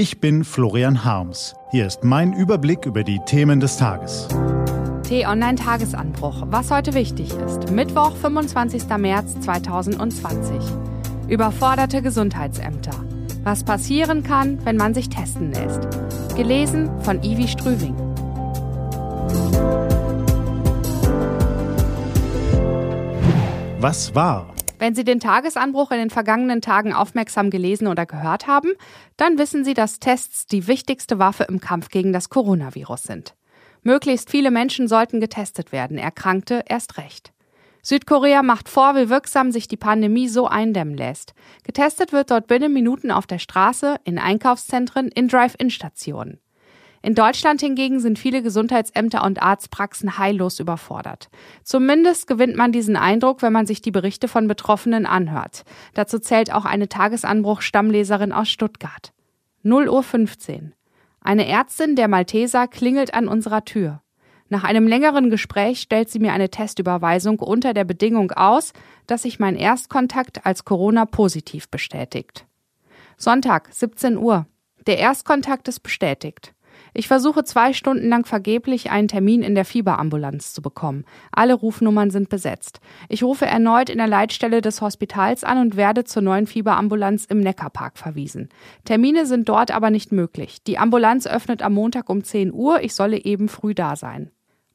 Ich bin Florian Harms. Hier ist mein Überblick über die Themen des Tages. T-Online-Tagesanbruch. Was heute wichtig ist. Mittwoch, 25. März 2020. Überforderte Gesundheitsämter. Was passieren kann, wenn man sich testen lässt. Gelesen von Ivi Strüving. Was war? Wenn Sie den Tagesanbruch in den vergangenen Tagen aufmerksam gelesen oder gehört haben, dann wissen Sie, dass Tests die wichtigste Waffe im Kampf gegen das Coronavirus sind. Möglichst viele Menschen sollten getestet werden, Erkrankte erst recht. Südkorea macht vor, wie wirksam sich die Pandemie so eindämmen lässt. Getestet wird dort binnen Minuten auf der Straße, in Einkaufszentren, in Drive-In-Stationen. In Deutschland hingegen sind viele Gesundheitsämter und Arztpraxen heillos überfordert. Zumindest gewinnt man diesen Eindruck, wenn man sich die Berichte von Betroffenen anhört. Dazu zählt auch eine Tagesanbruch-Stammleserin aus Stuttgart. 0 Uhr 15. Eine Ärztin der Malteser klingelt an unserer Tür. Nach einem längeren Gespräch stellt sie mir eine Testüberweisung unter der Bedingung aus, dass sich mein Erstkontakt als Corona positiv bestätigt. Sonntag, 17 Uhr. Der Erstkontakt ist bestätigt. Ich versuche zwei Stunden lang vergeblich einen Termin in der Fieberambulanz zu bekommen. Alle Rufnummern sind besetzt. Ich rufe erneut in der Leitstelle des Hospitals an und werde zur neuen Fieberambulanz im Neckarpark verwiesen. Termine sind dort aber nicht möglich. Die Ambulanz öffnet am Montag um 10 Uhr. Ich solle eben früh da sein.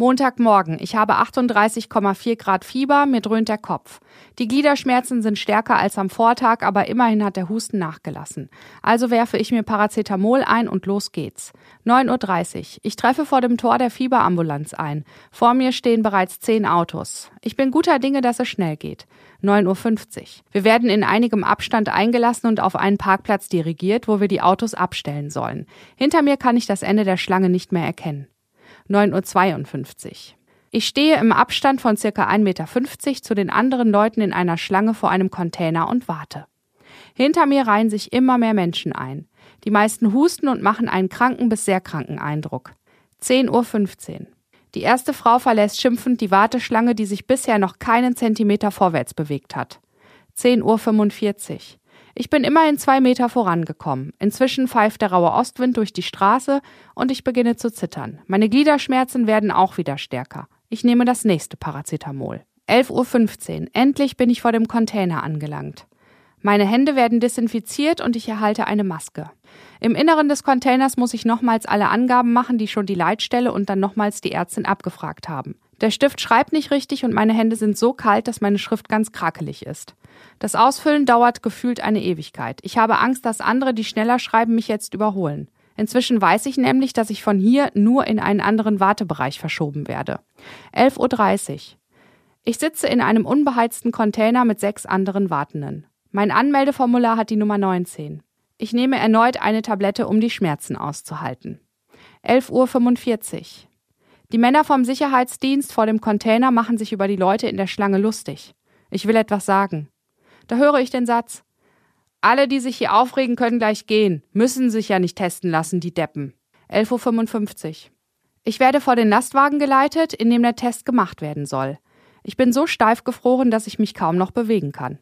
Montagmorgen. Ich habe 38,4 Grad Fieber, mir dröhnt der Kopf. Die Gliederschmerzen sind stärker als am Vortag, aber immerhin hat der Husten nachgelassen. Also werfe ich mir Paracetamol ein und los geht's. 9.30 Uhr. Ich treffe vor dem Tor der Fieberambulanz ein. Vor mir stehen bereits zehn Autos. Ich bin guter Dinge, dass es schnell geht. 9.50 Uhr. Wir werden in einigem Abstand eingelassen und auf einen Parkplatz dirigiert, wo wir die Autos abstellen sollen. Hinter mir kann ich das Ende der Schlange nicht mehr erkennen. 9.52 Uhr. Ich stehe im Abstand von circa 1,50 Meter zu den anderen Leuten in einer Schlange vor einem Container und warte. Hinter mir reihen sich immer mehr Menschen ein. Die meisten husten und machen einen kranken bis sehr kranken Eindruck. 10.15 Uhr. Die erste Frau verlässt schimpfend die Warteschlange, die sich bisher noch keinen Zentimeter vorwärts bewegt hat. 10.45 Uhr. Ich bin immerhin zwei Meter vorangekommen. Inzwischen pfeift der raue Ostwind durch die Straße und ich beginne zu zittern. Meine Gliederschmerzen werden auch wieder stärker. Ich nehme das nächste Paracetamol. 11.15 Uhr. Endlich bin ich vor dem Container angelangt. Meine Hände werden desinfiziert und ich erhalte eine Maske. Im Inneren des Containers muss ich nochmals alle Angaben machen, die schon die Leitstelle und dann nochmals die Ärztin abgefragt haben. Der Stift schreibt nicht richtig und meine Hände sind so kalt, dass meine Schrift ganz krakelig ist. Das Ausfüllen dauert gefühlt eine Ewigkeit. Ich habe Angst, dass andere, die schneller schreiben, mich jetzt überholen. Inzwischen weiß ich nämlich, dass ich von hier nur in einen anderen Wartebereich verschoben werde. 11.30 Uhr. Ich sitze in einem unbeheizten Container mit sechs anderen Wartenden. Mein Anmeldeformular hat die Nummer 19. Ich nehme erneut eine Tablette, um die Schmerzen auszuhalten. 11.45 Uhr. Die Männer vom Sicherheitsdienst vor dem Container machen sich über die Leute in der Schlange lustig. Ich will etwas sagen. Da höre ich den Satz. Alle, die sich hier aufregen, können gleich gehen, müssen sich ja nicht testen lassen, die Deppen. 11.55 Uhr. Ich werde vor den Lastwagen geleitet, in dem der Test gemacht werden soll. Ich bin so steif gefroren, dass ich mich kaum noch bewegen kann.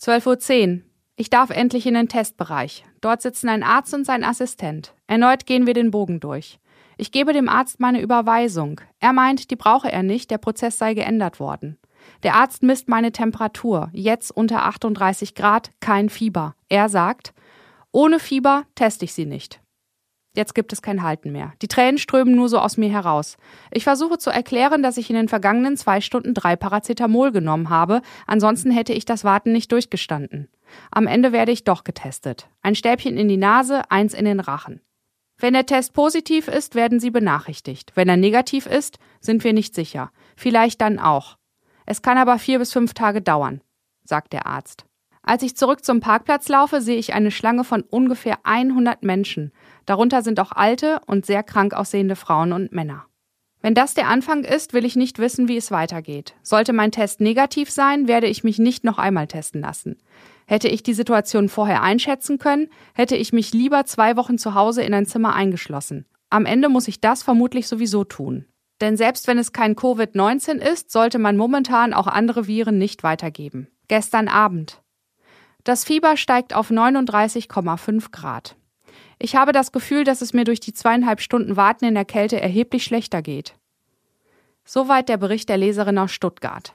12.10 Uhr. Ich darf endlich in den Testbereich. Dort sitzen ein Arzt und sein Assistent. Erneut gehen wir den Bogen durch. Ich gebe dem Arzt meine Überweisung. Er meint, die brauche er nicht, der Prozess sei geändert worden. Der Arzt misst meine Temperatur, jetzt unter 38 Grad, kein Fieber. Er sagt, ohne Fieber teste ich sie nicht. Jetzt gibt es kein Halten mehr. Die Tränen strömen nur so aus mir heraus. Ich versuche zu erklären, dass ich in den vergangenen zwei Stunden drei Paracetamol genommen habe, ansonsten hätte ich das Warten nicht durchgestanden. Am Ende werde ich doch getestet. Ein Stäbchen in die Nase, eins in den Rachen. Wenn der Test positiv ist, werden Sie benachrichtigt. Wenn er negativ ist, sind wir nicht sicher. Vielleicht dann auch. Es kann aber vier bis fünf Tage dauern, sagt der Arzt. Als ich zurück zum Parkplatz laufe, sehe ich eine Schlange von ungefähr 100 Menschen. Darunter sind auch alte und sehr krank aussehende Frauen und Männer. Wenn das der Anfang ist, will ich nicht wissen, wie es weitergeht. Sollte mein Test negativ sein, werde ich mich nicht noch einmal testen lassen. Hätte ich die Situation vorher einschätzen können, hätte ich mich lieber zwei Wochen zu Hause in ein Zimmer eingeschlossen. Am Ende muss ich das vermutlich sowieso tun. Denn selbst wenn es kein Covid-19 ist, sollte man momentan auch andere Viren nicht weitergeben. Gestern Abend. Das Fieber steigt auf 39,5 Grad. Ich habe das Gefühl, dass es mir durch die zweieinhalb Stunden Warten in der Kälte erheblich schlechter geht. Soweit der Bericht der Leserin aus Stuttgart.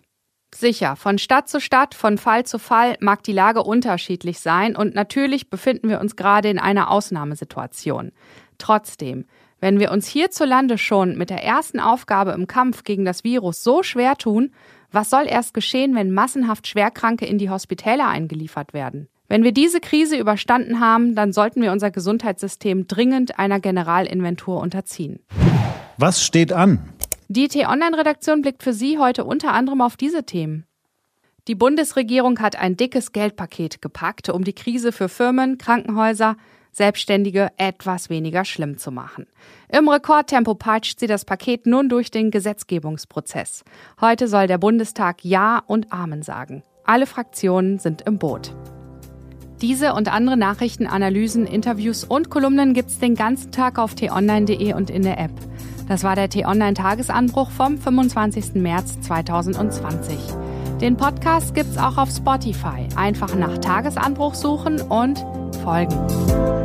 Sicher, von Stadt zu Stadt, von Fall zu Fall mag die Lage unterschiedlich sein und natürlich befinden wir uns gerade in einer Ausnahmesituation. Trotzdem, wenn wir uns hierzulande schon mit der ersten Aufgabe im Kampf gegen das Virus so schwer tun, was soll erst geschehen, wenn massenhaft Schwerkranke in die Hospitäle eingeliefert werden? Wenn wir diese Krise überstanden haben, dann sollten wir unser Gesundheitssystem dringend einer Generalinventur unterziehen. Was steht an? Die T-Online-Redaktion blickt für Sie heute unter anderem auf diese Themen. Die Bundesregierung hat ein dickes Geldpaket gepackt, um die Krise für Firmen, Krankenhäuser, Selbstständige etwas weniger schlimm zu machen. Im Rekordtempo peitscht sie das Paket nun durch den Gesetzgebungsprozess. Heute soll der Bundestag Ja und Amen sagen. Alle Fraktionen sind im Boot. Diese und andere Nachrichten, Analysen, Interviews und Kolumnen gibt's den ganzen Tag auf t-online.de und in der App. Das war der T-Online-Tagesanbruch vom 25. März 2020. Den Podcast gibt's auch auf Spotify. Einfach nach Tagesanbruch suchen und folgen.